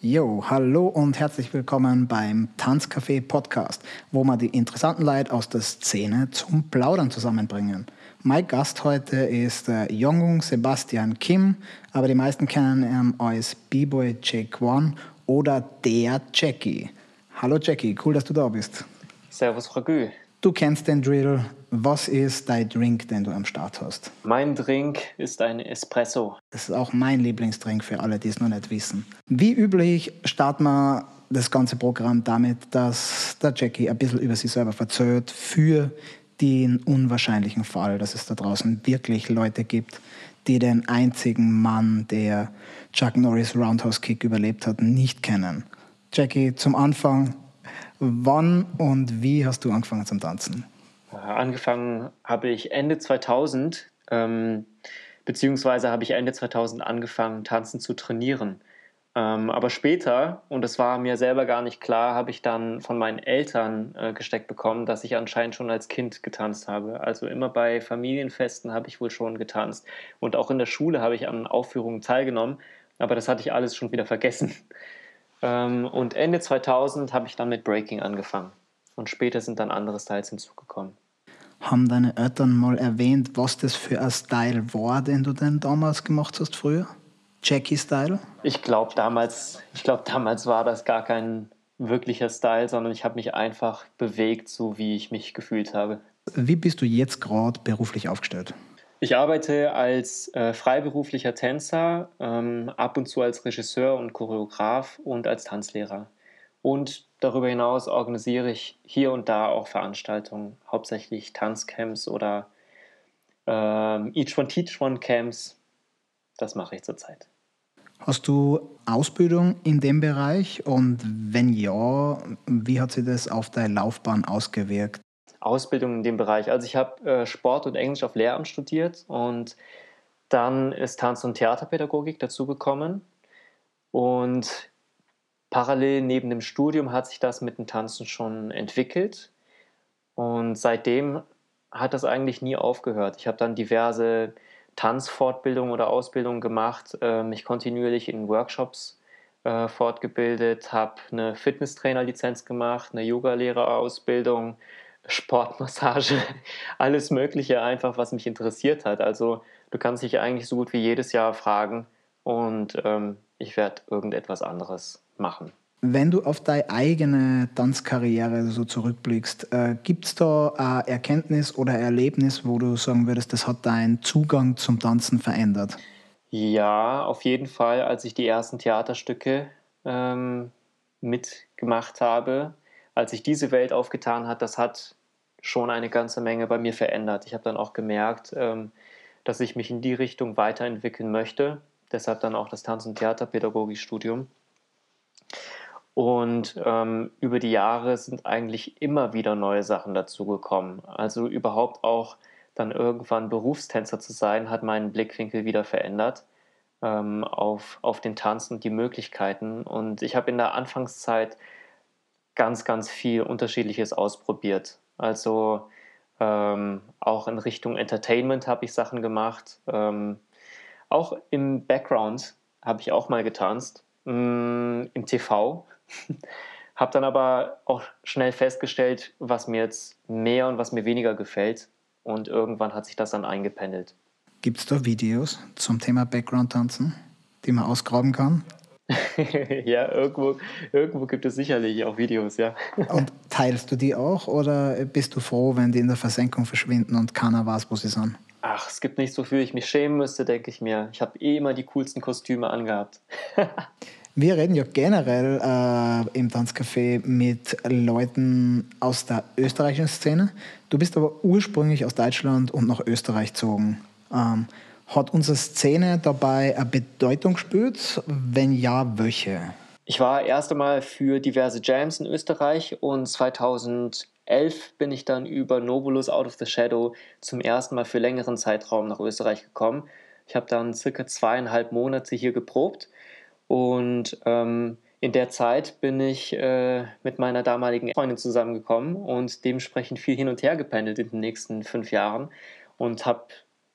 Jo, hallo und herzlich willkommen beim Tanzcafé Podcast, wo wir die interessanten Leute aus der Szene zum Plaudern zusammenbringen. Mein Gast heute ist der Jongung Sebastian Kim, aber die meisten kennen ihn als B-Boy Jake One oder der Jackie. Hallo Jackie, cool, dass du da bist. Servus, Frau Gü. Du kennst den Drill. Was ist dein Drink, den du am Start hast? Mein Drink ist ein Espresso. Das ist auch mein Lieblingsdrink für alle, die es noch nicht wissen. Wie üblich starten wir das ganze Programm damit, dass der Jackie ein bisschen über sich selber verzögert für den unwahrscheinlichen Fall, dass es da draußen wirklich Leute gibt, die den einzigen Mann, der Chuck Norris Roundhouse Kick überlebt hat, nicht kennen. Jackie, zum Anfang, Wann und wie hast du angefangen zum Tanzen? Angefangen habe ich Ende 2000, ähm, beziehungsweise habe ich Ende 2000 angefangen, tanzen zu trainieren. Ähm, aber später, und das war mir selber gar nicht klar, habe ich dann von meinen Eltern äh, gesteckt bekommen, dass ich anscheinend schon als Kind getanzt habe. Also immer bei Familienfesten habe ich wohl schon getanzt. Und auch in der Schule habe ich an Aufführungen teilgenommen, aber das hatte ich alles schon wieder vergessen. Ähm, und Ende 2000 habe ich dann mit Breaking angefangen. Und später sind dann andere Styles hinzugekommen. Haben deine Eltern mal erwähnt, was das für ein Style war, den du denn damals gemacht hast früher? Jackie-Style? Ich glaube, damals, glaub, damals war das gar kein wirklicher Style, sondern ich habe mich einfach bewegt, so wie ich mich gefühlt habe. Wie bist du jetzt gerade beruflich aufgestellt? Ich arbeite als äh, freiberuflicher Tänzer, ähm, ab und zu als Regisseur und Choreograf und als Tanzlehrer. Und darüber hinaus organisiere ich hier und da auch Veranstaltungen, hauptsächlich Tanzcamps oder ähm, Each One Teach One Camps. Das mache ich zurzeit. Hast du Ausbildung in dem Bereich und wenn ja, wie hat sich das auf deine Laufbahn ausgewirkt? Ausbildung in dem Bereich. Also ich habe äh, Sport und Englisch auf Lehramt studiert und dann ist Tanz- und Theaterpädagogik dazugekommen. Und parallel neben dem Studium hat sich das mit dem Tanzen schon entwickelt. Und seitdem hat das eigentlich nie aufgehört. Ich habe dann diverse Tanzfortbildungen oder Ausbildungen gemacht, äh, mich kontinuierlich in Workshops äh, fortgebildet, habe eine Fitnesstrainerlizenz gemacht, eine Yogalehrerausbildung, Sportmassage, alles Mögliche einfach, was mich interessiert hat. Also du kannst dich eigentlich so gut wie jedes Jahr fragen und ähm, ich werde irgendetwas anderes machen. Wenn du auf deine eigene Tanzkarriere so zurückblickst, äh, gibt es da ein Erkenntnis oder ein Erlebnis, wo du sagen würdest, das hat deinen Zugang zum Tanzen verändert? Ja, auf jeden Fall, als ich die ersten Theaterstücke ähm, mitgemacht habe, als ich diese Welt aufgetan hat, das hat schon eine ganze Menge bei mir verändert. Ich habe dann auch gemerkt, ähm, dass ich mich in die Richtung weiterentwickeln möchte. Deshalb dann auch das Tanz- und Theaterpädagogikstudium. Und ähm, über die Jahre sind eigentlich immer wieder neue Sachen dazugekommen. Also überhaupt auch dann irgendwann Berufstänzer zu sein, hat meinen Blickwinkel wieder verändert ähm, auf, auf den Tanz und die Möglichkeiten. Und ich habe in der Anfangszeit ganz, ganz viel Unterschiedliches ausprobiert. Also ähm, auch in Richtung Entertainment habe ich Sachen gemacht. Ähm, auch im Background habe ich auch mal getanzt, mh, mm, im TV. habe dann aber auch schnell festgestellt, was mir jetzt mehr und was mir weniger gefällt. Und irgendwann hat sich das dann eingependelt. Gibt es da Videos zum Thema Background-Tanzen, die man ausgraben kann? ja, irgendwo, irgendwo gibt es sicherlich auch Videos, ja. und teilst du die auch oder bist du froh, wenn die in der Versenkung verschwinden und keiner weiß, wo sie sind? Ach, es gibt nicht so viel, ich mich schämen müsste, denke ich mir. Ich habe eh immer die coolsten Kostüme angehabt. Wir reden ja generell äh, im Tanzcafé mit Leuten aus der österreichischen Szene. Du bist aber ursprünglich aus Deutschland und nach Österreich gezogen. Ähm, hat unsere Szene dabei eine Bedeutung gespielt? Wenn ja, welche? Ich war erst einmal für diverse Jams in Österreich und 2011 bin ich dann über Novulus Out of the Shadow zum ersten Mal für längeren Zeitraum nach Österreich gekommen. Ich habe dann circa zweieinhalb Monate hier geprobt und ähm, in der Zeit bin ich äh, mit meiner damaligen Freundin zusammengekommen und dementsprechend viel hin und her gependelt in den nächsten fünf Jahren und habe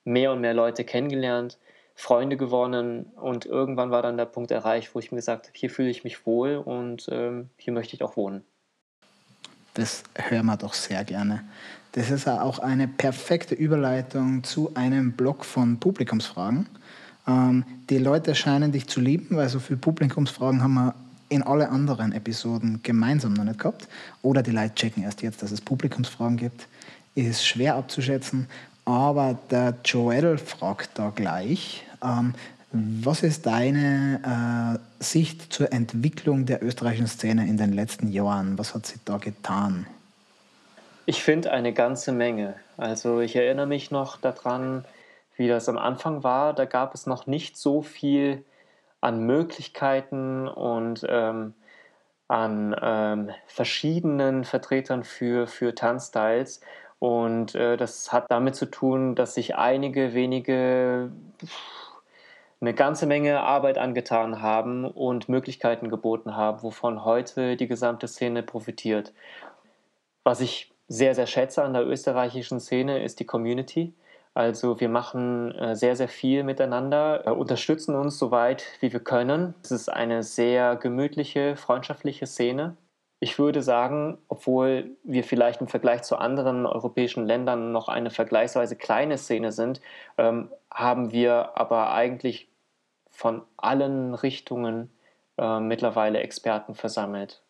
mehr und mehr Leute kennengelernt, Freunde gewonnen und irgendwann war dann der Punkt erreicht, wo ich mir gesagt habe, hier fühle ich mich wohl und ähm, hier möchte ich auch wohnen. Das hören wir doch sehr gerne. Das ist auch eine perfekte Überleitung zu einem Blog von Publikumsfragen. Ähm, die Leute scheinen dich zu lieben, weil so viele Publikumsfragen haben wir in alle anderen Episoden gemeinsam noch nicht gehabt. Oder die Leute checken erst jetzt, dass es Publikumsfragen gibt. Ist schwer abzuschätzen. Aber der Joel fragt da gleich, ähm, was ist deine äh, Sicht zur Entwicklung der österreichischen Szene in den letzten Jahren? Was hat sich da getan? Ich finde eine ganze Menge. Also ich erinnere mich noch daran, wie das am Anfang war. Da gab es noch nicht so viel an Möglichkeiten und ähm, an ähm, verschiedenen Vertretern für, für Tanzstyles. Und äh, das hat damit zu tun, dass sich einige wenige eine ganze Menge Arbeit angetan haben und Möglichkeiten geboten haben, wovon heute die gesamte Szene profitiert. Was ich sehr, sehr schätze an der österreichischen Szene, ist die Community. Also wir machen äh, sehr, sehr viel miteinander, äh, unterstützen uns so weit, wie wir können. Es ist eine sehr gemütliche, freundschaftliche Szene. Ich würde sagen, obwohl wir vielleicht im Vergleich zu anderen europäischen Ländern noch eine vergleichsweise kleine Szene sind, ähm, haben wir aber eigentlich von allen Richtungen äh, mittlerweile Experten versammelt.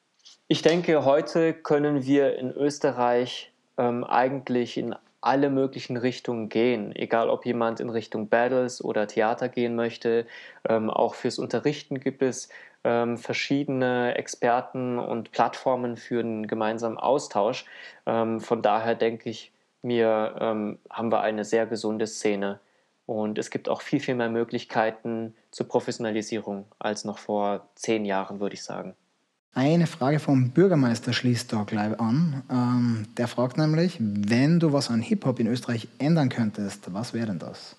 Ich denke, heute können wir in Österreich ähm, eigentlich in alle möglichen Richtungen gehen, egal ob jemand in Richtung Battles oder Theater gehen möchte. Ähm, auch fürs Unterrichten gibt es ähm, verschiedene Experten und Plattformen für einen gemeinsamen Austausch. Ähm, von daher denke ich mir, ähm, haben wir eine sehr gesunde Szene. Und es gibt auch viel, viel mehr Möglichkeiten zur Professionalisierung als noch vor zehn Jahren, würde ich sagen. Eine Frage vom Bürgermeister schließt da gleich an. Ähm, der fragt nämlich, wenn du was an Hip-Hop in Österreich ändern könntest, was wäre denn das?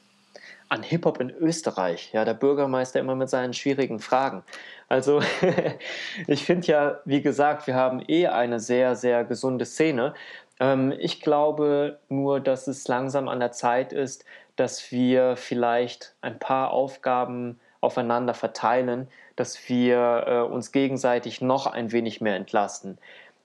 An Hip-Hop in Österreich? Ja, der Bürgermeister immer mit seinen schwierigen Fragen. Also, ich finde ja, wie gesagt, wir haben eh eine sehr, sehr gesunde Szene. Ähm, ich glaube nur, dass es langsam an der Zeit ist, dass wir vielleicht ein paar Aufgaben aufeinander verteilen, dass wir äh, uns gegenseitig noch ein wenig mehr entlasten.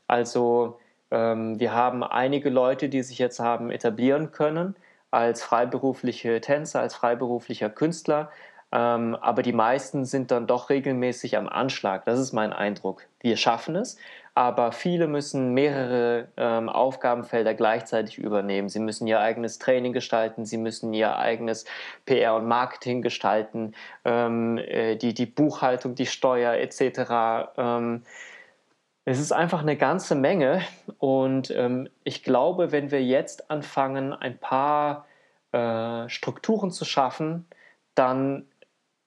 Also ähm, wir haben einige Leute, die sich jetzt haben etablieren können als freiberufliche Tänzer, als freiberuflicher Künstler, ähm, aber die meisten sind dann doch regelmäßig am Anschlag. Das ist mein Eindruck. Wir schaffen es, aber viele müssen mehrere ähm, Aufgabenfelder gleichzeitig übernehmen. Sie müssen ihr eigenes Training gestalten, sie müssen ihr eigenes PR und Marketing gestalten, ähm, äh, die, die Buchhaltung, die Steuer etc. Es ist einfach eine ganze Menge und ähm, ich glaube, wenn wir jetzt anfangen, ein paar äh, Strukturen zu schaffen, dann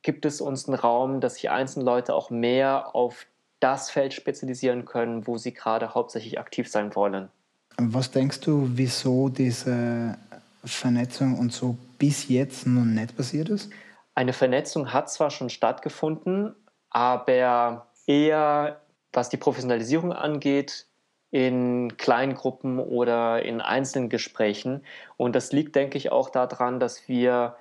gibt es uns einen Raum, dass sich einzelne Leute auch mehr auf das Feld spezialisieren können, wo sie gerade hauptsächlich aktiv sein wollen. Was denkst du, wieso diese Vernetzung und so bis jetzt noch nicht passiert ist? Eine Vernetzung hat zwar schon stattgefunden, aber eher was die Professionalisierung angeht, in kleinen Gruppen oder in einzelnen Gesprächen. Und das liegt, denke ich, auch daran, dass wir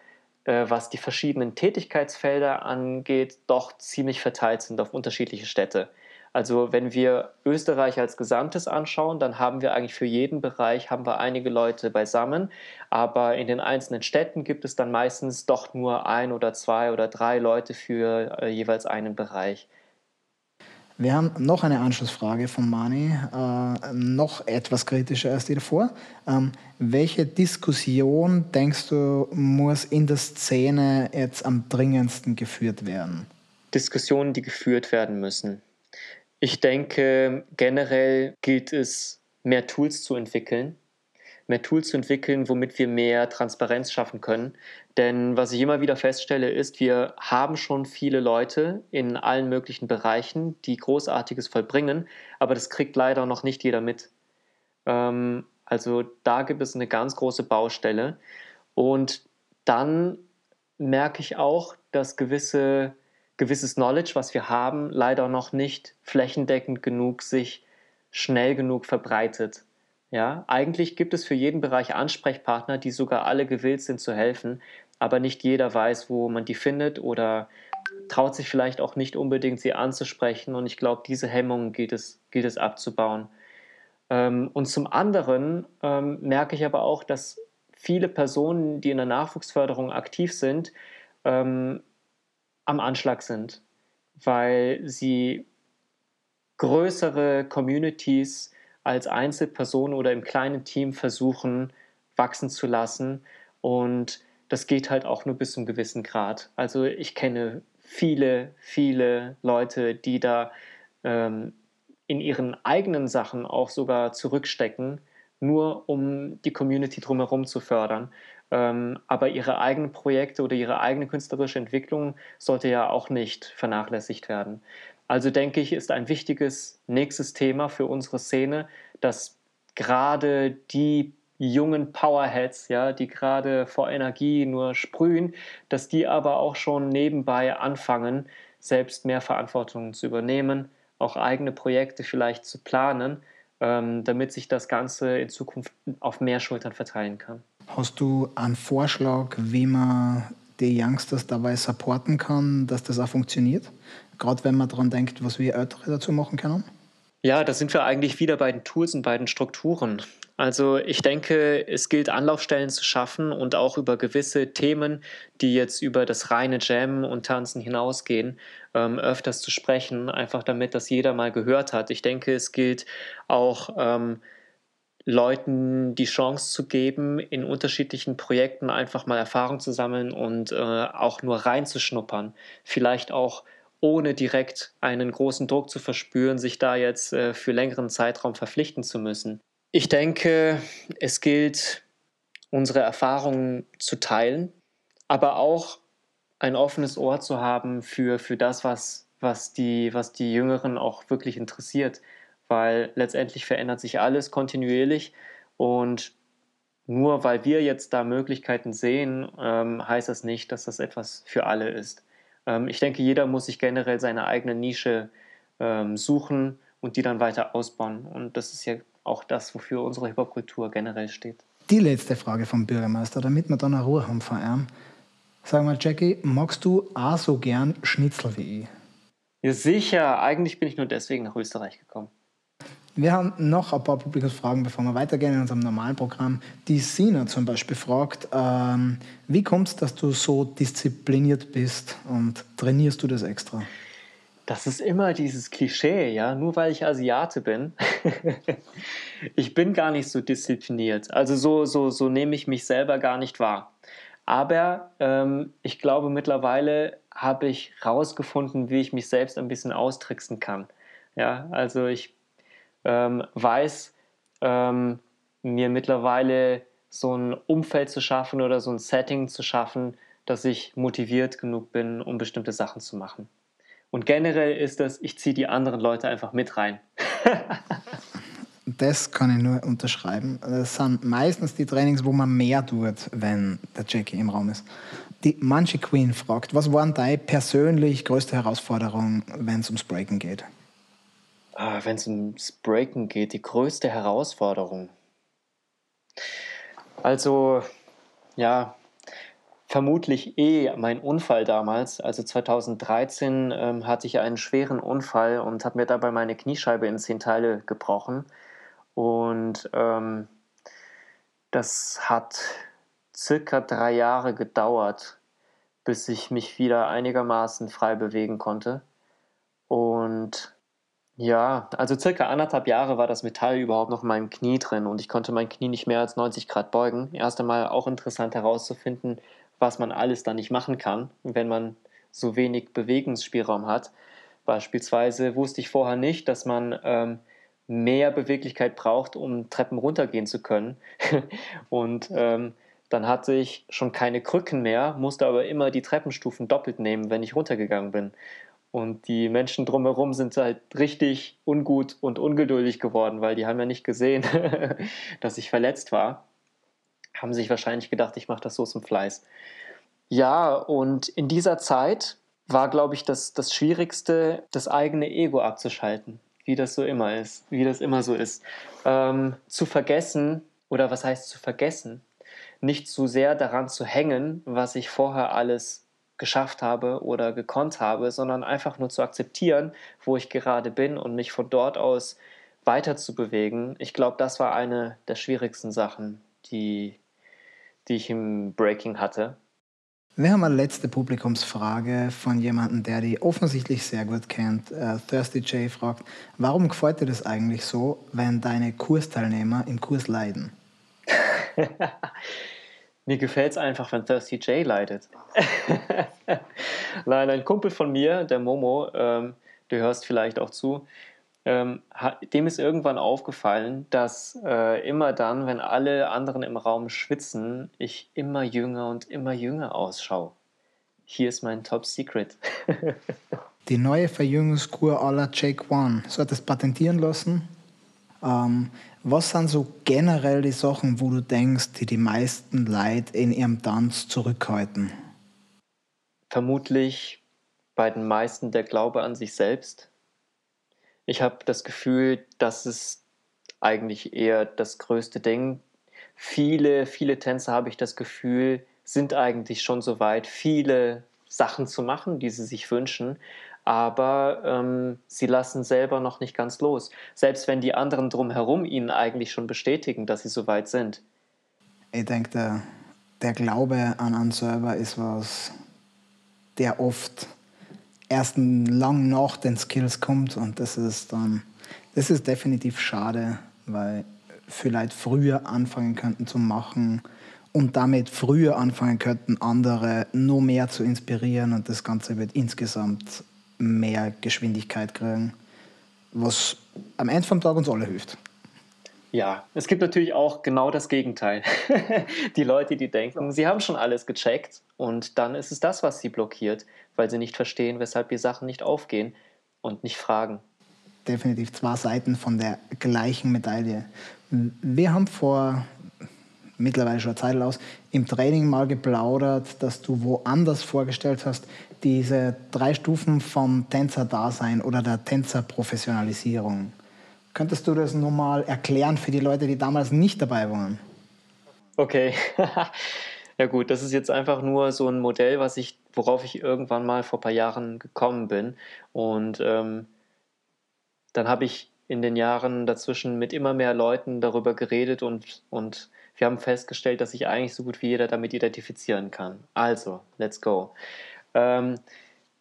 äh, was die verschiedenen Tätigkeitsfelder angeht, doch ziemlich verteilt sind auf unterschiedliche Städte. Also wenn wir Österreich als Gesamtes anschauen, dann haben wir eigentlich für jeden Bereich haben wir einige Leute beisammen, aber in den einzelnen Städten gibt es dann meistens doch nur ein oder zwei oder drei Leute für äh, jeweils einen Bereich. Wir haben noch eine Anschlussfrage von Mani, äh, noch etwas kritischer als die davor. Ähm, welche Diskussion, denkst du, muss in der Szene jetzt am dringendsten geführt werden? Diskussionen, die geführt werden müssen. Ich denke, generell gilt es, mehr Tools zu entwickeln, mehr Tools zu entwickeln, womit wir mehr Transparenz schaffen können. Denn was ich immer wieder feststelle, ist, wir haben schon viele Leute in allen möglichen Bereichen, die Großartiges vollbringen, aber das kriegt leider noch nicht jeder mit. Ähm, also da gibt es eine ganz große Baustelle. Und dann merke ich auch, dass gewisse, gewisses Knowledge, was wir haben, leider noch nicht flächendeckend genug sich schnell genug verbreitet. Ja, eigentlich gibt es für jeden Bereich Ansprechpartner, die sogar alle gewillt sind zu helfen. aber nicht jeder weiß, wo man die findet oder traut sich vielleicht auch nicht unbedingt, sie anzusprechen. Und ich glaube, diese Hemmungen gilt es, gilt es abzubauen. Ähm, und zum anderen ähm, merke ich aber auch, dass viele Personen, die in der Nachwuchsförderung aktiv sind, ähm, am Anschlag sind, weil sie größere Communities als Einzelperson oder im kleinen Team versuchen wachsen zu lassen. Und das geht halt auch nur bis zu einem gewissen Grad. Also ich kenne viele, viele Leute, die da ähm, in ihren eigenen Sachen auch sogar zurückstecken, nur um die Community drumherum zu fördern. Ähm, aber ihre eigenen Projekte oder ihre eigene künstlerische Entwicklung sollte ja auch nicht vernachlässigt werden. Also denke ich, ist ein wichtiges nächstes Thema für unsere Szene, dass gerade die jungen Powerheads, ja, die gerade vor Energie nur sprühen, dass die aber auch schon nebenbei anfangen, selbst mehr Verantwortung zu übernehmen, auch eigene Projekte vielleicht zu planen, ähm, damit sich das Ganze in Zukunft auf mehr Schultern verteilen kann. Hast du einen Vorschlag, wie man die Youngsters dabei supporten kann, dass das auch funktioniert? Gerade wenn man daran denkt, was wir Ältere dazu machen können? Ja, da sind wir eigentlich wieder bei den Tools und bei den Strukturen. Also ich denke, es gilt Anlaufstellen zu schaffen und auch über gewisse Themen, die jetzt über das reine Jam und Tanzen hinausgehen, ähm, öfters zu sprechen, einfach damit das jeder mal gehört hat. Ich denke, es gilt auch ähm, Leuten die Chance zu geben, in unterschiedlichen Projekten einfach mal Erfahrung zu sammeln und äh, auch nur reinzuschnuppern. Vielleicht auch ohne direkt einen großen Druck zu verspüren, sich da jetzt äh, für längeren Zeitraum verpflichten zu müssen. Ich denke, es gilt, unsere Erfahrungen zu teilen, aber auch ein offenes Ohr zu haben für, für das, was, was, die, was die Jüngeren auch wirklich interessiert, weil letztendlich verändert sich alles kontinuierlich und nur weil wir jetzt da Möglichkeiten sehen, ähm, heißt das nicht, dass das etwas für alle ist. Ähm, ich denke, jeder muss sich generell seine eigene Nische ähm, suchen und die dann weiter ausbauen. Und das ist ja auch das, wofür unsere Hip-Hop-Kultur generell steht. Die letzte Frage vom Bürgermeister, damit wir dann eine Ruhe haben vor allem. Sag mal, Jackie, magst du auch so gern Schnitzel wie ich? Ja, sicher. Eigentlich bin ich nur deswegen nach Österreich gekommen. Wir haben noch ein paar Publikumsfragen, bevor wir weitergehen in unserem normalen Programm. Die Sina zum Beispiel fragt, ähm, wie kommt es, dass du so diszipliniert bist und trainierst du das extra? Das ist immer dieses Klischee, ja, nur weil ich Asiate bin. ich bin gar nicht so diszipliniert. Also so, so, so nehme ich mich selber gar nicht wahr. Aber ähm, ich glaube, mittlerweile habe ich herausgefunden, wie ich mich selbst ein bisschen austricksen kann. Ja, also ich ähm, weiß, ähm, mir mittlerweile so ein Umfeld zu schaffen oder so ein Setting zu schaffen, dass ich motiviert genug bin, um bestimmte Sachen zu machen. Und generell ist das, ich ziehe die anderen Leute einfach mit rein. das kann ich nur unterschreiben. Das sind meistens die Trainings, wo man mehr tut, wenn der Jackie im Raum ist. Die manche Queen fragt, was war deine persönlich größte Herausforderung, wenn es ums Breaken geht? Ah, wenn es ums Breaken geht, die größte Herausforderung. Also, ja, vermutlich eh mein Unfall damals. Also 2013 ähm, hatte ich einen schweren Unfall und habe mir dabei meine Kniescheibe in zehn Teile gebrochen. Und ähm, das hat circa drei Jahre gedauert, bis ich mich wieder einigermaßen frei bewegen konnte. Und ja, also circa anderthalb Jahre war das Metall überhaupt noch in meinem Knie drin und ich konnte mein Knie nicht mehr als 90 Grad beugen. Erst einmal auch interessant herauszufinden, was man alles da nicht machen kann, wenn man so wenig Bewegungsspielraum hat. Beispielsweise wusste ich vorher nicht, dass man ähm, mehr Beweglichkeit braucht, um Treppen runtergehen zu können. und ähm, dann hatte ich schon keine Krücken mehr, musste aber immer die Treppenstufen doppelt nehmen, wenn ich runtergegangen bin. Und die Menschen drumherum sind halt richtig ungut und ungeduldig geworden, weil die haben ja nicht gesehen, dass ich verletzt war haben sich wahrscheinlich gedacht, ich mache das so zum Fleiß. Ja, und in dieser Zeit war, glaube ich, das, das Schwierigste, das eigene Ego abzuschalten, wie das so immer ist, wie das immer so ist. Ähm, zu vergessen, oder was heißt zu vergessen? nicht zu sehr daran zu hängen, was ich vorher alles geschafft habe oder gekonnt habe, sondern einfach nur zu akzeptieren, wo ich gerade bin und mich von dort aus weiter zu bewegen. Ich glaube, das war eine der schwierigsten Sachen, die, die ich im Breaking hatte. Wir haben eine letzte Publikumsfrage von jemandem, der die offensichtlich sehr gut kennt. Uh, Thirsty J fragt, warum gefällt dir das eigentlich so, wenn deine Kursteilnehmer im Kurs leiden? mir gefällt es einfach, wenn Thirsty J leidet. Nein, ein Kumpel von mir, der Momo, ähm, du hörst vielleicht auch zu, ähm, dem ist irgendwann aufgefallen, dass äh, immer dann, wenn alle anderen im Raum schwitzen, ich immer jünger und immer jünger ausschaue. Hier ist mein Top Secret. die neue Verjüngungskur aller Jake One. So hat es patentieren lassen. Ähm, was sind so generell die Sachen, wo du denkst, die die meisten Leute in ihrem Tanz zurückhalten? Vermutlich bei den meisten der Glaube an sich selbst ich habe das Gefühl, das ist eigentlich eher das größte Ding. Viele, viele Tänzer habe ich das Gefühl, sind eigentlich schon so weit, viele Sachen zu machen, die sie sich wünschen, aber ähm, sie lassen selber noch nicht ganz los. Selbst wenn die anderen drumherum ihnen eigentlich schon bestätigen, dass sie so weit sind. Ich denke, der, der Glaube an einen selber ist was, der oft erst lang nach den Skills kommt und das ist dann, das ist definitiv schade, weil vielleicht früher anfangen könnten zu machen und damit früher anfangen könnten, andere nur mehr zu inspirieren und das Ganze wird insgesamt mehr Geschwindigkeit kriegen, was am Ende vom Tag uns alle hilft. Ja, es gibt natürlich auch genau das Gegenteil. die Leute, die denken, sie haben schon alles gecheckt und dann ist es das, was sie blockiert, weil sie nicht verstehen, weshalb die Sachen nicht aufgehen und nicht fragen. Definitiv zwei Seiten von der gleichen Medaille. Wir haben vor mittlerweile schon eine Zeit aus im Training mal geplaudert, dass du woanders vorgestellt hast, diese drei Stufen vom Tänzer-Dasein oder der Tänzer-Professionalisierung. Könntest du das nochmal erklären für die Leute, die damals nicht dabei waren? Okay. ja gut, das ist jetzt einfach nur so ein Modell, was ich, worauf ich irgendwann mal vor ein paar Jahren gekommen bin. Und ähm, dann habe ich in den Jahren dazwischen mit immer mehr Leuten darüber geredet und, und wir haben festgestellt, dass sich eigentlich so gut wie jeder damit identifizieren kann. Also, let's go. Ähm,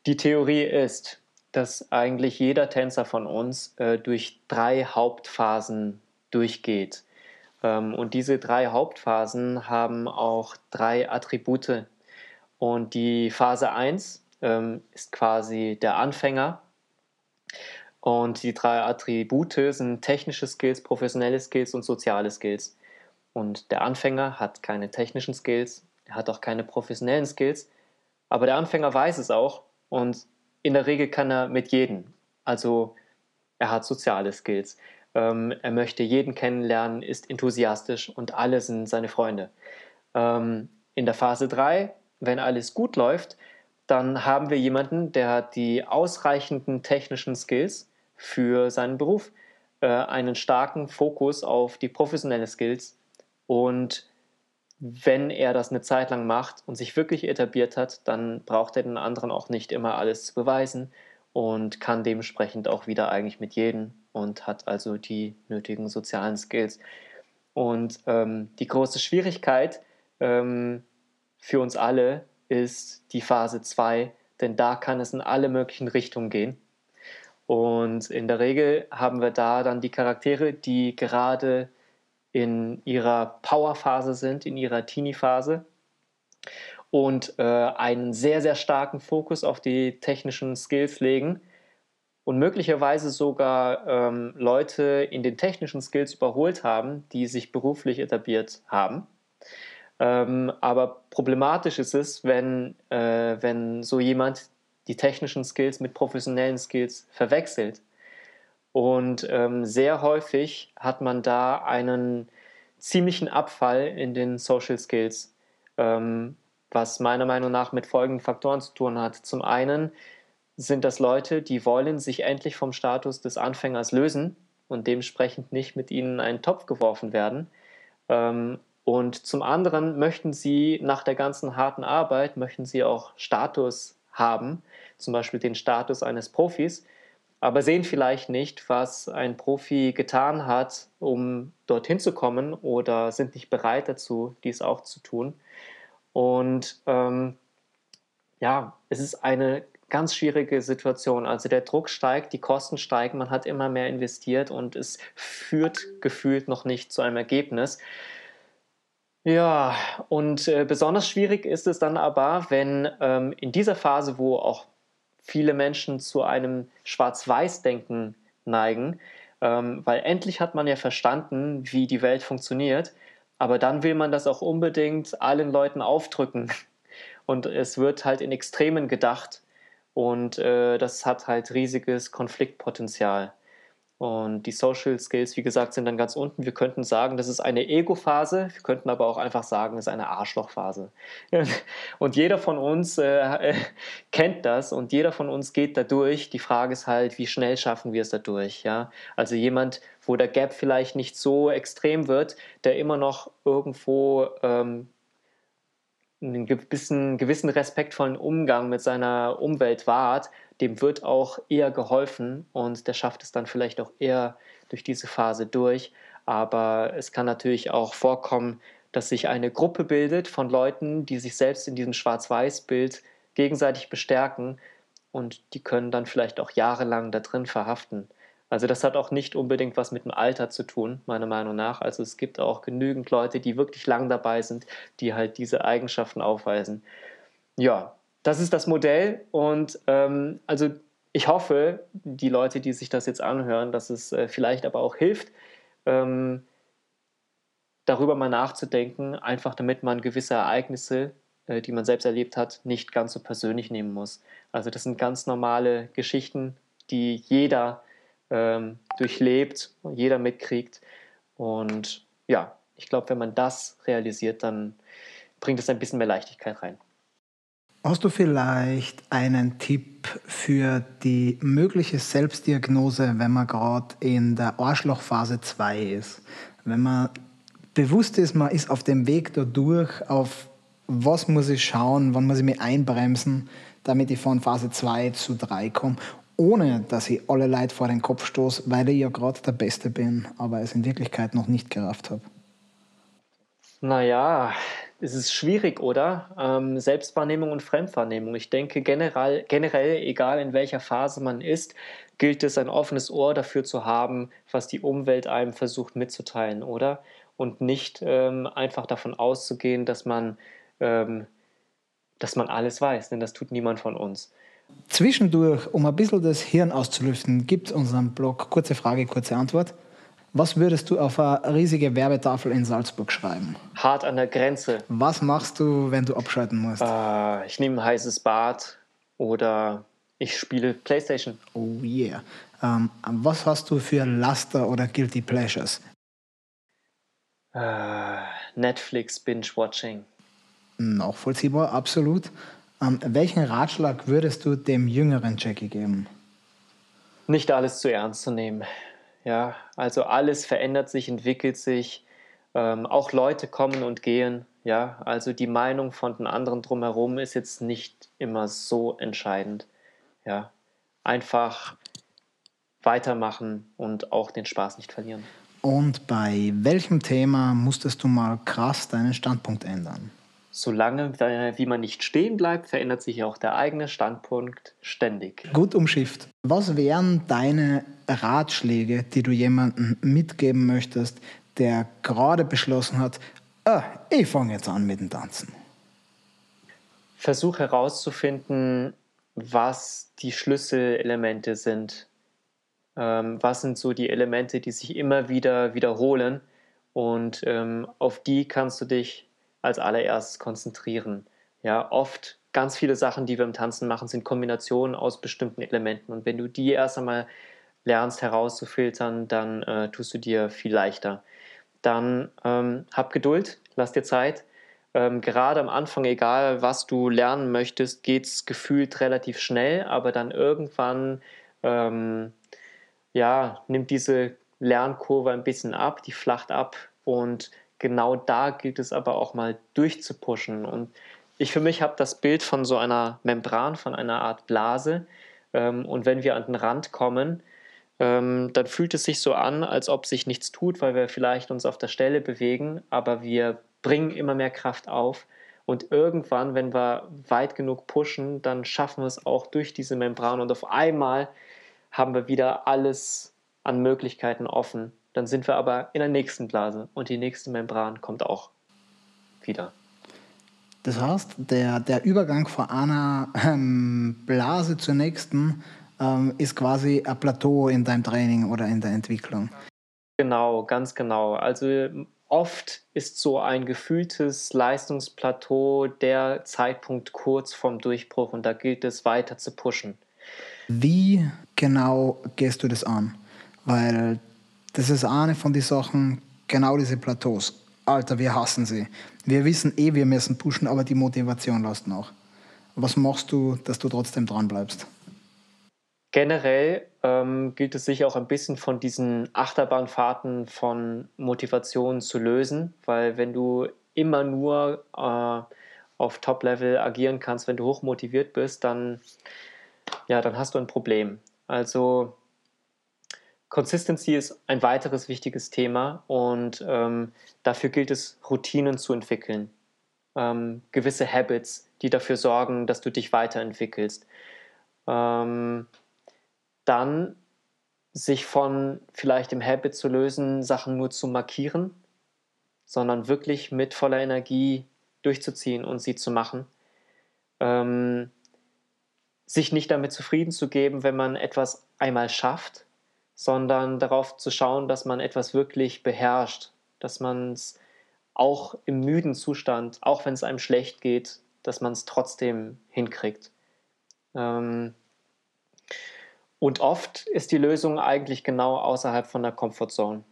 die Theorie ist, dass eigentlich jeder Tänzer von uns äh, durch drei Hauptphasen durchgeht. Ähm, und diese drei Hauptphasen haben auch drei Attribute. Und die Phase 1 ähm, ist quasi der Anfänger. Und die drei Attribute sind technische Skills, professionelle Skills und soziale Skills. Und der Anfänger hat keine technischen Skills, er hat auch keine professionellen Skills, aber der Anfänger weiß es auch und in der Regel kann er mit jedem. Also er hat soziale Skills. Ähm, er möchte jeden kennenlernen, ist enthusiastisch und alle sind seine Freunde. Ähm, in der Phase 3, wenn alles gut läuft, dann haben wir jemanden, der hat die ausreichenden technischen Skills für seinen Beruf, äh, einen starken Fokus auf die professionellen Skills und wenn er das eine Zeit lang macht und sich wirklich etabliert hat, dann braucht er den anderen auch nicht immer alles zu beweisen und kann dementsprechend auch wieder eigentlich mit jedem und hat also die nötigen sozialen Skills. Und ähm, die große Schwierigkeit ähm, für uns alle ist die Phase 2, denn da kann es in alle möglichen Richtungen gehen. Und in der Regel haben wir da dann die Charaktere, die gerade in ihrer Powerphase sind, in ihrer Teenie-Phase und äh, einen sehr, sehr starken Fokus auf die technischen Skills legen und möglicherweise sogar ähm, Leute in den technischen Skills überholt haben, die sich beruflich etabliert haben. Ähm, aber problematisch ist es, wenn, äh, wenn so jemand die technischen Skills mit professionellen Skills verwechselt und ähm, sehr häufig hat man da einen ziemlichen Abfall in den Social Skills, ähm, was meiner Meinung nach mit folgenden Faktoren zu tun hat. Zum einen sind das Leute, die wollen sich endlich vom Status des Anfängers lösen und dementsprechend nicht mit ihnen in einen Topf geworfen werden. Ähm, Und zum anderen möchten sie nach der ganzen harten Arbeit, möchten sie auch Status haben, zum Beispiel den Status eines Profis, aber sehen vielleicht nicht, was ein Profi getan hat, um dorthin zu kommen oder sind nicht bereit dazu, dies auch zu tun. Und ähm, ja, es ist eine ganz schwierige Situation. Also der Druck steigt, die Kosten steigen, man hat immer mehr investiert und es führt gefühlt noch nicht zu einem Ergebnis. Ja, und äh, besonders schwierig ist es dann aber, wenn ähm, in dieser Phase, wo auch viele Menschen zu einem Schwarz-Weiß-Denken neigen, ähm, weil endlich hat man ja verstanden, wie die Welt funktioniert, aber dann will man das auch unbedingt allen Leuten aufdrücken. Und es wird halt in Extremen gedacht und äh, das hat halt riesiges Konfliktpotenzial. Und die Social Skills, wie gesagt, sind dann ganz unten. Wir könnten sagen, das ist eine Ego-Phase. Wir könnten aber auch einfach sagen, es ist eine Arschloch-Phase. Und jeder von uns äh, kennt das und jeder von uns geht da durch. Die Frage ist halt, wie schnell schaffen wir es dadurch? Ja? Also jemand, wo der Gap vielleicht nicht so extrem wird, der immer noch irgendwo ähm, einen gewissen, gewissen respektvollen Umgang mit seiner Umwelt wahrt, dem wird auch eher geholfen und der schafft es dann vielleicht auch eher durch diese Phase durch. Aber es kann natürlich auch vorkommen, dass sich eine Gruppe bildet von Leuten, die sich selbst in diesem Schwarz-Weiß-Bild gegenseitig bestärken und die können dann vielleicht auch jahrelang da drin verhaften. Also das hat auch nicht unbedingt was mit dem Alter zu tun, meiner Meinung nach. Also es gibt auch genügend Leute, die wirklich lang dabei sind, die halt diese Eigenschaften aufweisen. Ja, das ist das Modell und ähm, also ich hoffe, die Leute, die sich das jetzt anhören, dass es äh, vielleicht aber auch hilft, ähm, darüber mal nachzudenken, einfach damit man gewisse Ereignisse, äh, die man selbst erlebt hat, nicht ganz so persönlich nehmen muss. Also das sind ganz normale Geschichten, die jeder ähm, durchlebt, jeder mitkriegt. Und ja, ich glaube, wenn man das realisiert, dann bringt es ein bisschen mehr Leichtigkeit rein. Hast du vielleicht einen Tipp für die mögliche Selbstdiagnose, wenn man gerade in der Arschlochphase 2 ist? Wenn man bewusst ist, man ist auf dem Weg dadurch, auf was muss ich schauen, wann muss ich mich einbremsen, damit ich von Phase 2 zu 3 komme, ohne dass ich alle Leute vor den Kopf stoße, weil ich ja gerade der Beste bin, aber es in Wirklichkeit noch nicht gerafft habe. Naja, es ist schwierig, oder? Ähm, Selbstwahrnehmung und Fremdwahrnehmung. Ich denke generell, generell, egal in welcher Phase man ist, gilt es, ein offenes Ohr dafür zu haben, was die Umwelt einem versucht mitzuteilen, oder? Und nicht ähm, einfach davon auszugehen, dass man, ähm, dass man alles weiß, denn das tut niemand von uns. Zwischendurch, um ein bisschen das Hirn auszulüften, gibt es unseren Blog Kurze Frage, kurze Antwort. Was würdest du auf eine riesige Werbetafel in Salzburg schreiben? Hart an der Grenze. Was machst du, wenn du abschalten musst? Uh, ich nehme ein heißes Bad oder ich spiele Playstation. Oh yeah. Ähm, was hast du für Laster oder Guilty Pleasures? Uh, Netflix Binge-Watching. Nachvollziehbar, absolut. Ähm, welchen Ratschlag würdest du dem jüngeren Jackie geben? Nicht alles zu ernst zu nehmen. Ja, also alles verändert sich, entwickelt sich. Ähm, auch Leute kommen und gehen. Ja, also die Meinung von den anderen drumherum ist jetzt nicht immer so entscheidend. Ja, einfach weitermachen und auch den Spaß nicht verlieren. Und bei welchem Thema musstest du mal krass deinen Standpunkt ändern? Solange wie man nicht stehen bleibt, verändert sich auch der eigene Standpunkt ständig. Gut umschifft. Was wären deine Ratschläge, die du jemandem mitgeben möchtest, der gerade beschlossen hat, ah, ich fange jetzt an mit dem Tanzen? Versuch herauszufinden, was die Schlüsselelemente sind. Ähm, was sind so die Elemente, die sich immer wieder wiederholen und ähm, auf die kannst du dich als allererstes konzentrieren. Ja, oft ganz viele Sachen, die wir im Tanzen machen, sind Kombinationen aus bestimmten Elementen. Und wenn du die erst einmal lernst herauszufiltern, dann äh, tust du dir viel leichter. Dann ähm, hab Geduld, lass dir Zeit. Ähm, gerade am Anfang, egal was du lernen möchtest, geht es gefühlt relativ schnell, aber dann irgendwann ähm, ja, nimmt diese Lernkurve ein bisschen ab, die flacht ab und genau da gilt es aber auch mal durchzupushen. Und ich für mich habe das Bild von so einer Membran, von einer Art Blase. Ähm, und wenn wir an den Rand kommen, ähm, dann fühlt es sich so an, als ob sich nichts tut, weil wir vielleicht uns auf der Stelle bewegen, aber wir bringen immer mehr Kraft auf. Und irgendwann, wenn wir weit genug pushen, dann schaffen wir es auch durch diese Membran und auf einmal haben wir wieder alles an Möglichkeiten offen. Dann sind wir aber in der nächsten Blase und die nächste Membran kommt auch wieder. Das heißt, der, der Übergang von einer ähm, Blase zur nächsten ähm, ist quasi ein Plateau in deinem Training oder in der Entwicklung. Genau, ganz genau. Also oft ist so ein gefühltes Leistungsplateau der Zeitpunkt kurz vorm Durchbruch und da gilt es weiter zu pushen. Wie genau gehst du das an? Weil das ist eine von den Sachen, genau diese Plateaus. Alter, wir hassen sie. Wir wissen eh, wir müssen pushen, aber die Motivation lässt nach. Was machst du, dass du trotzdem dran bleibst? Generell ähm, gilt es sich auch ein bisschen von diesen Achterbahnfahrten von Motivation zu lösen, weil wenn du immer nur äh, auf Top-Level agieren kannst, wenn du hoch motiviert bist, dann, ja, dann hast du ein Problem. Also Consistency ist ein weiteres wichtiges Thema und ähm, dafür gilt es, Routinen zu entwickeln. Ähm, gewisse Habits, die dafür sorgen, dass du dich weiterentwickelst. Ähm, dann sich von vielleicht dem Habit zu lösen, Sachen nur zu markieren, sondern wirklich mit voller Energie durchzuziehen und sie zu machen. Ähm, sich nicht damit zufrieden zu geben, wenn man etwas einmal schafft, sondern darauf zu schauen, dass man etwas wirklich beherrscht, dass man es auch im müden Zustand, auch wenn es einem schlecht geht, dass man es trotzdem hinkriegt. Ähm, und oft ist die Lösung eigentlich genau außerhalb von der Comfortzone.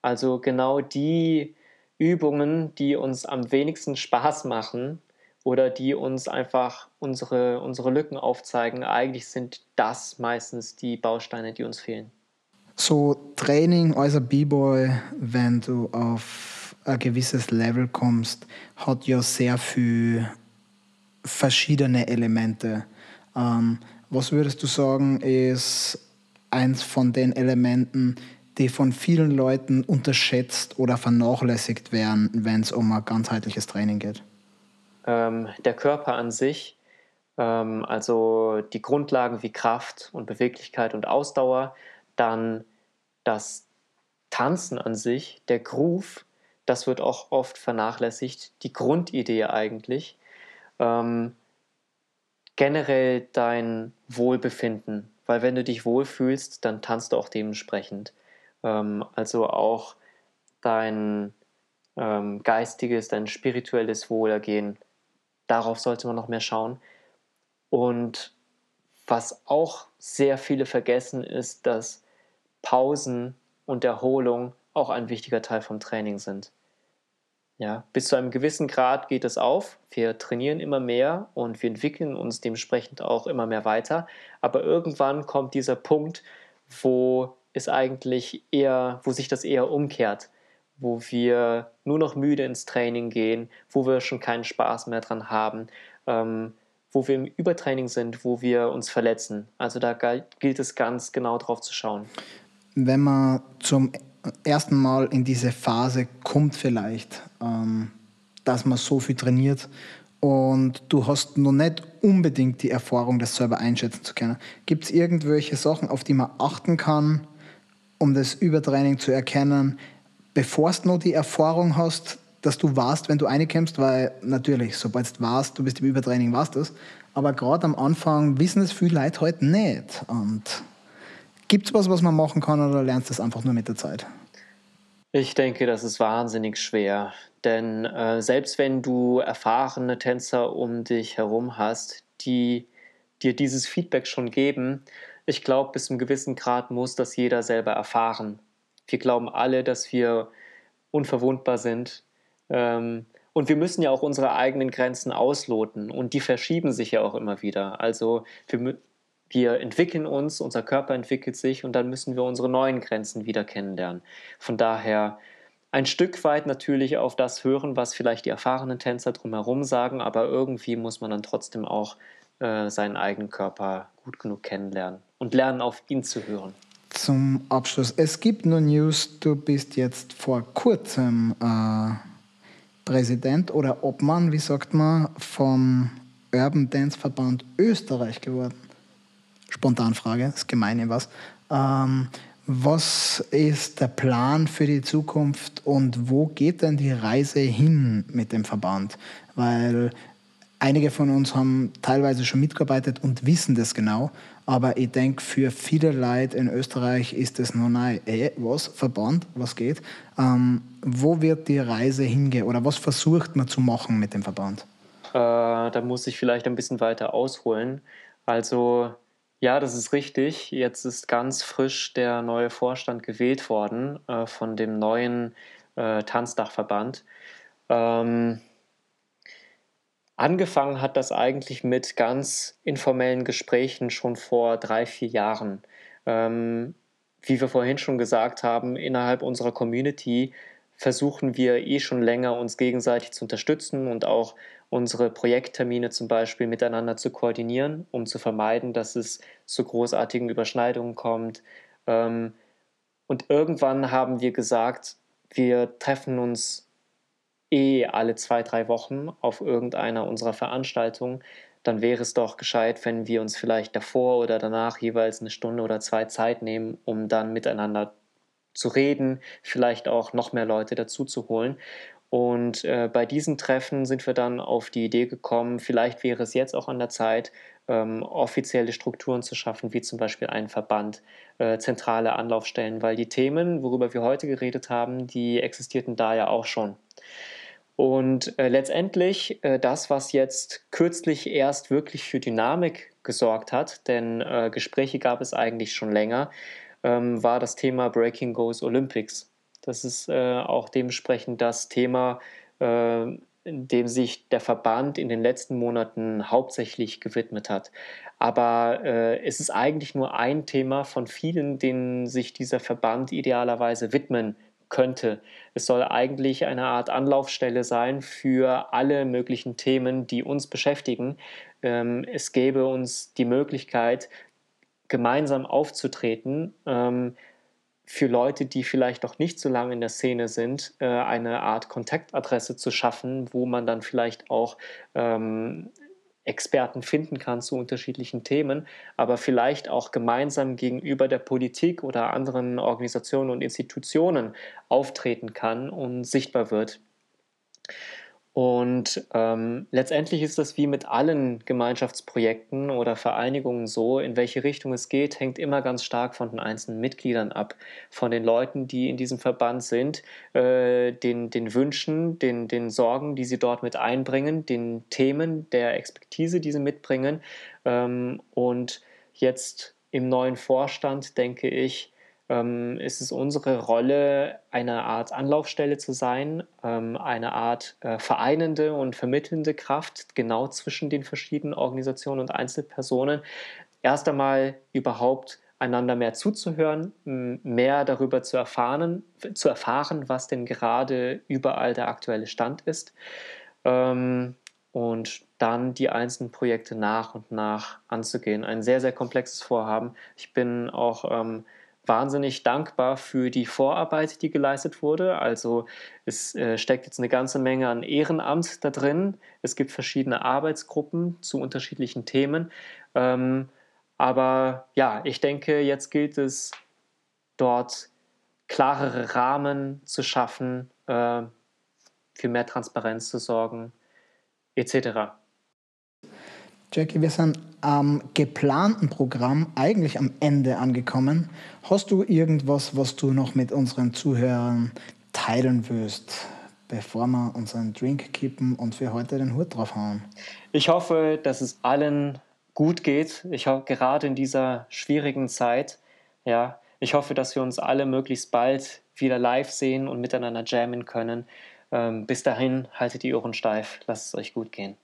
Also genau die Übungen, die uns am wenigsten Spaß machen oder die uns einfach unsere, unsere Lücken aufzeigen, eigentlich sind das meistens die Bausteine, die uns fehlen. So Training als B-Boy, wenn du auf ein gewisses Level kommst, hat ja sehr viele verschiedene Elemente. Ähm, was würdest du sagen, ist eins von den Elementen, die von vielen Leuten unterschätzt oder vernachlässigt werden, wenn es um ein ganzheitliches Training geht? Ähm, der Körper an sich, ähm, also die Grundlagen wie Kraft und Beweglichkeit und Ausdauer, dann das Tanzen an sich, der Groove, das wird auch oft vernachlässigt, die Grundidee eigentlich. Ähm, generell dein Wohlbefinden, weil wenn du dich wohlfühlst, dann tanzt du auch dementsprechend. Ähm, also auch dein ähm, geistiges, dein spirituelles Wohlergehen, darauf sollte man noch mehr schauen. Und was auch sehr viele vergessen, ist, dass Pausen und Erholung auch ein wichtiger Teil vom Training sind. Ja, bis zu einem gewissen Grad geht es auf. Wir trainieren immer mehr und wir entwickeln uns dementsprechend auch immer mehr weiter. Aber irgendwann kommt dieser Punkt, wo es eigentlich eher, wo sich das eher umkehrt, wo wir nur noch müde ins Training gehen, wo wir schon keinen Spaß mehr dran haben, ähm, wo wir im Übertraining sind, wo wir uns verletzen. Also da gilt es ganz genau drauf zu schauen. Wenn man zum ersten Mal in diese Phase kommt vielleicht, ähm, dass man so viel trainiert und du hast noch nicht unbedingt die Erfahrung, das selber einschätzen zu können. Gibt es irgendwelche Sachen, auf die man achten kann, um das Übertraining zu erkennen, bevor du noch die Erfahrung hast, dass du warst, wenn du reinkommst, weil natürlich, sobald du warst, du bist im Übertraining, warst das. Aber gerade am Anfang wissen es viele Leute heute halt nicht. Und Gibt es was, was man machen kann oder lernst du das einfach nur mit der Zeit? Ich denke, das ist wahnsinnig schwer. Denn äh, selbst wenn du erfahrene Tänzer um dich herum hast, die dir dieses Feedback schon geben, ich glaube, bis zu einem gewissen Grad muss das jeder selber erfahren. Wir glauben alle, dass wir unverwundbar sind. Ähm, und wir müssen ja auch unsere eigenen Grenzen ausloten. Und die verschieben sich ja auch immer wieder. Also wir, wir entwickeln uns, unser Körper entwickelt sich und dann müssen wir unsere neuen Grenzen wieder kennenlernen. Von daher ein Stück weit natürlich auf das hören, was vielleicht die erfahrenen Tänzer drumherum sagen, aber irgendwie muss man dann trotzdem auch äh, seinen eigenen Körper gut genug kennenlernen und lernen, auf ihn zu hören. Zum Abschluss, es gibt nur News, du bist jetzt vor kurzem äh, Präsident oder Obmann, wie sagt man, vom Urban Dance Verband Österreich geworden. Spontanfrage, ist gemein was. Ähm, was ist der Plan für die Zukunft und wo geht denn die Reise hin mit dem Verband? Weil einige von uns haben teilweise schon mitgearbeitet und wissen das genau. Aber ich denke, für viele Leute in Österreich ist es noch neu. Ey, was? Verband? Was geht? Ähm, wo wird die Reise hingehen oder was versucht man zu machen mit dem Verband? Äh, da muss ich vielleicht ein bisschen weiter ausholen. Also ja, das ist richtig. Jetzt ist ganz frisch der neue Vorstand gewählt worden äh, von dem neuen äh, Tanzdachverband. Ähm, angefangen hat das eigentlich mit ganz informellen Gesprächen schon vor drei, vier Jahren. Ähm, wie wir vorhin schon gesagt haben, innerhalb unserer Community versuchen wir eh schon länger, uns gegenseitig zu unterstützen und auch unsere Projekttermine zum Beispiel miteinander zu koordinieren, um zu vermeiden, dass es zu großartigen Überschneidungen kommt. Ähm, und irgendwann haben wir gesagt, wir treffen uns eh alle zwei, drei Wochen auf irgendeiner unserer Veranstaltungen. Dann wäre es doch gescheit, wenn wir uns vielleicht davor oder danach jeweils eine Stunde oder zwei Zeit nehmen, um dann miteinander zu reden, vielleicht auch noch mehr Leute dazu zu holen. Und äh, bei diesen Treffen sind wir dann auf die Idee gekommen, vielleicht wäre es jetzt auch an der Zeit, ähm, offizielle Strukturen zu schaffen, wie zum Beispiel einen Verband, äh, zentrale Anlaufstellen, weil die Themen, worüber wir heute geredet haben, die existierten da ja auch schon. Und äh, letztendlich äh, das, was jetzt kürzlich erst wirklich für Dynamik gesorgt hat, denn äh, Gespräche gab es eigentlich schon länger, ähm, war das Thema Breaking Goes Olympics. Das ist äh, auch dementsprechend das Thema, äh, dem sich der Verband in den letzten Monaten hauptsächlich gewidmet hat. Aber äh, es ist eigentlich nur ein Thema von vielen, denen sich dieser Verband idealerweise widmen könnte. Es soll eigentlich eine Art Anlaufstelle sein für alle möglichen Themen, die uns beschäftigen. Ähm, es gäbe uns die Möglichkeit, gemeinsam aufzutreten, ähm, für Leute, die vielleicht noch nicht so lange in der Szene sind, äh, eine Art Kontaktadresse zu schaffen, wo man dann vielleicht auch ähm, Experten finden kann zu unterschiedlichen Themen, aber vielleicht auch gemeinsam gegenüber der Politik oder anderen Organisationen und Institutionen auftreten kann und sichtbar wird. Und ähm, letztendlich ist das wie mit allen Gemeinschaftsprojekten oder Vereinigungen so, in welche Richtung es geht, hängt immer ganz stark von den einzelnen Mitgliedern ab, von den Leuten, die in diesem Verband sind, äh, den, den Wünschen, den, den Sorgen, die sie dort mit einbringen, den Themen, der Expertise, die sie mitbringen. Ähm, und jetzt im neuen Vorstand, denke ich, ähm, ist es unsere Rolle, eine Art Anlaufstelle zu sein, ähm, eine Art äh, vereinende und vermittelnde Kraft genau zwischen den verschiedenen Organisationen und Einzelpersonen. Erst einmal überhaupt einander mehr zuzuhören, mehr darüber zu erfahren, zu erfahren, was denn gerade überall der aktuelle Stand ist. Ähm, und dann die einzelnen Projekte nach und nach anzugehen. Ein sehr, sehr komplexes Vorhaben. Ich bin auch ähm, wahnsinnig dankbar für die Vorarbeit, die geleistet wurde. Also es äh, steckt jetzt eine ganze Menge an Ehrenamt da drin. Es gibt verschiedene Arbeitsgruppen zu unterschiedlichen Themen. Ähm, aber ja, ich denke, jetzt gilt es dort klarere Rahmen zu schaffen, äh, für mehr Transparenz zu sorgen, etc. Jackie, wir sind am geplanten Programm eigentlich am Ende angekommen. Hast du irgendwas, was du noch mit unseren Zuhörern teilen willst, bevor wir unseren Drink kippen und für heute den Hut drauf hauen? Ich hoffe, dass es allen gut geht. Ich hoffe, gerade in dieser schwierigen Zeit, ja, ich hoffe, dass wir uns alle möglichst bald wieder live sehen und miteinander jammen können. Ähm, bis dahin, haltet die Ohren steif, lasst es euch gut gehen.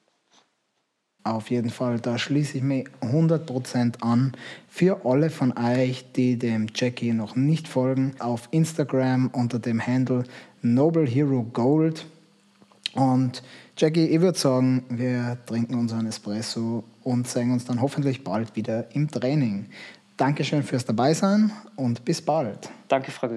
Auf jeden Fall, da schließe ich mich 100% an. Für alle von euch, die dem Jackie noch nicht folgen, auf Instagram unter dem Handle Noble Hero Gold. Und Jackie, ich würde sagen, wir trinken unseren Espresso und sehen uns dann hoffentlich bald wieder im Training. Dankeschön fürs Dabeisein und bis bald. Danke, Frau